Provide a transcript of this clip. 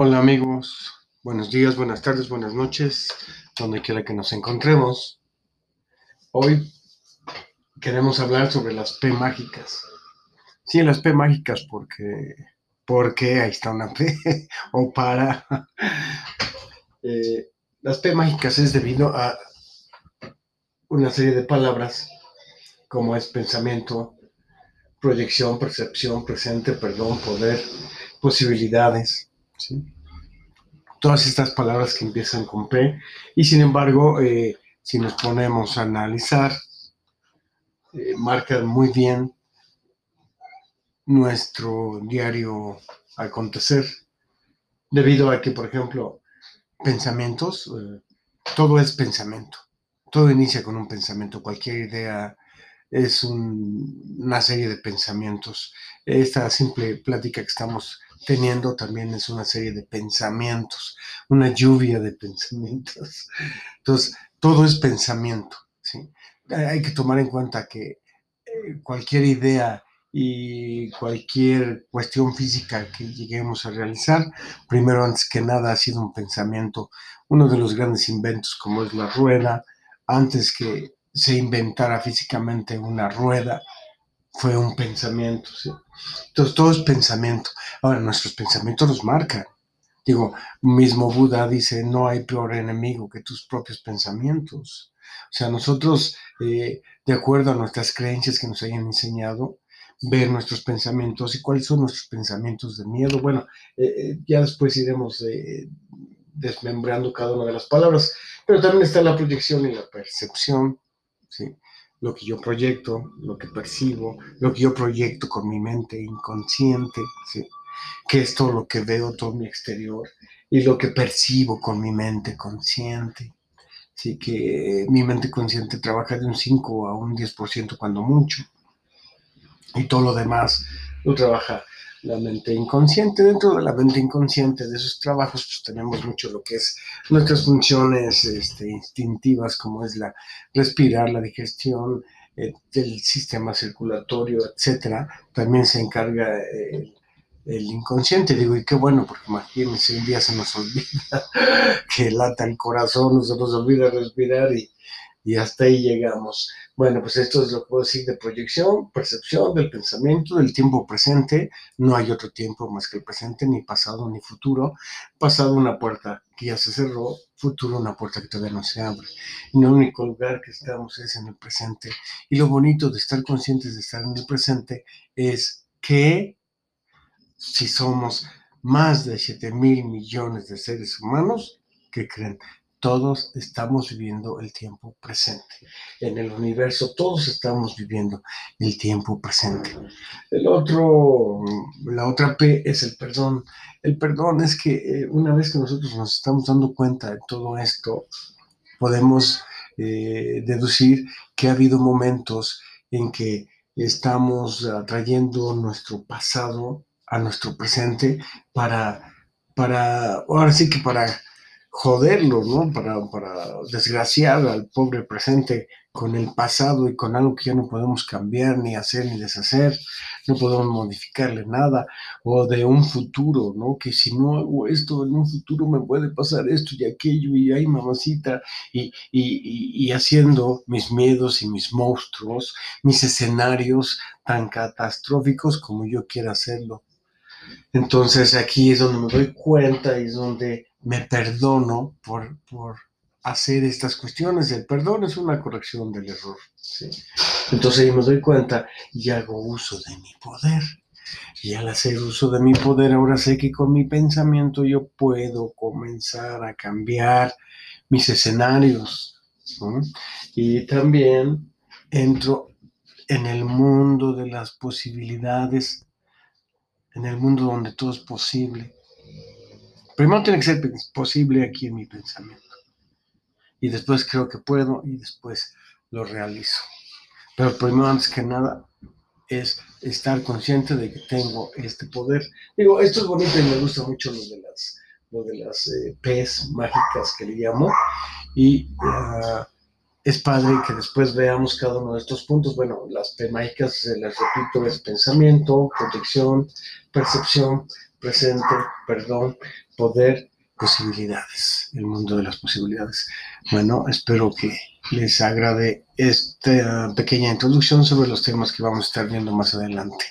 Hola amigos, buenos días, buenas tardes, buenas noches, donde quiera que nos encontremos. Hoy queremos hablar sobre las P mágicas. Sí, las P mágicas porque, porque ahí está una P, o para. Eh, las P mágicas es debido a una serie de palabras como es pensamiento, proyección, percepción, presente, perdón, poder, posibilidades. ¿Sí? Todas estas palabras que empiezan con P. Y sin embargo, eh, si nos ponemos a analizar, eh, marcan muy bien nuestro diario acontecer, debido a que, por ejemplo, pensamientos, eh, todo es pensamiento, todo inicia con un pensamiento, cualquier idea es una serie de pensamientos. Esta simple plática que estamos teniendo también es una serie de pensamientos, una lluvia de pensamientos. Entonces, todo es pensamiento. ¿sí? Hay que tomar en cuenta que eh, cualquier idea y cualquier cuestión física que lleguemos a realizar, primero antes que nada ha sido un pensamiento. Uno de los grandes inventos como es la rueda, antes que se inventara físicamente una rueda, fue un pensamiento. ¿sí? Entonces, todo es pensamiento. Ahora, nuestros pensamientos nos marcan. Digo, mismo Buda dice, no hay peor enemigo que tus propios pensamientos. O sea, nosotros, eh, de acuerdo a nuestras creencias que nos hayan enseñado, ver nuestros pensamientos y cuáles son nuestros pensamientos de miedo. Bueno, eh, eh, ya después iremos desmembrando cada una de las palabras, pero también está la proyección y la percepción. ¿Sí? Lo que yo proyecto, lo que percibo, lo que yo proyecto con mi mente inconsciente, ¿sí? que es todo lo que veo, todo mi exterior, y lo que percibo con mi mente consciente. Así que mi mente consciente trabaja de un 5 a un 10% cuando mucho. Y todo lo demás lo trabaja la mente inconsciente. Dentro de la mente inconsciente de esos trabajos, pues tenemos mucho lo que es nuestras funciones este, instintivas, como es la respirar, la digestión, eh, el sistema circulatorio, etcétera. También se encarga el, el inconsciente. Digo, y qué bueno, porque imagínense, un día se nos olvida que lata el corazón, se nos olvida respirar y y hasta ahí llegamos. Bueno, pues esto es lo que puedo decir de proyección, percepción del pensamiento, del tiempo presente. No hay otro tiempo más que el presente, ni pasado ni futuro. Pasado una puerta que ya se cerró, futuro una puerta que todavía no se abre. Y el único lugar que estamos es en el presente. Y lo bonito de estar conscientes de estar en el presente es que si somos más de 7 mil millones de seres humanos, que creen? Todos estamos viviendo el tiempo presente. En el universo todos estamos viviendo el tiempo presente. El otro, la otra P es el perdón. El perdón es que eh, una vez que nosotros nos estamos dando cuenta de todo esto, podemos eh, deducir que ha habido momentos en que estamos atrayendo nuestro pasado a nuestro presente para, para, ahora sí que para joderlo, ¿no? Para, para desgraciar al pobre presente con el pasado y con algo que ya no podemos cambiar, ni hacer, ni deshacer, no podemos modificarle nada, o de un futuro, ¿no? Que si no hago esto, en un futuro me puede pasar esto y aquello, y ay, mamacita, y, y, y haciendo mis miedos y mis monstruos, mis escenarios tan catastróficos como yo quiera hacerlo. Entonces aquí es donde me doy cuenta y es donde me perdono por, por hacer estas cuestiones. El perdón es una corrección del error. Entonces ahí me doy cuenta y hago uso de mi poder. Y al hacer uso de mi poder, ahora sé que con mi pensamiento yo puedo comenzar a cambiar mis escenarios. Y también entro en el mundo de las posibilidades, en el mundo donde todo es posible Primero tiene que ser posible aquí en mi pensamiento. Y después creo que puedo y después lo realizo. Pero primero, antes que nada, es estar consciente de que tengo este poder. Digo, esto es bonito y me gusta mucho lo de las, lo de las eh, P's mágicas que le llamo. Y ah, es padre que después veamos cada uno de estos puntos. Bueno, las P mágicas, les repito, es pensamiento, protección, percepción, presente, perdón, poder, posibilidades, el mundo de las posibilidades. Bueno, espero que les agrade esta pequeña introducción sobre los temas que vamos a estar viendo más adelante.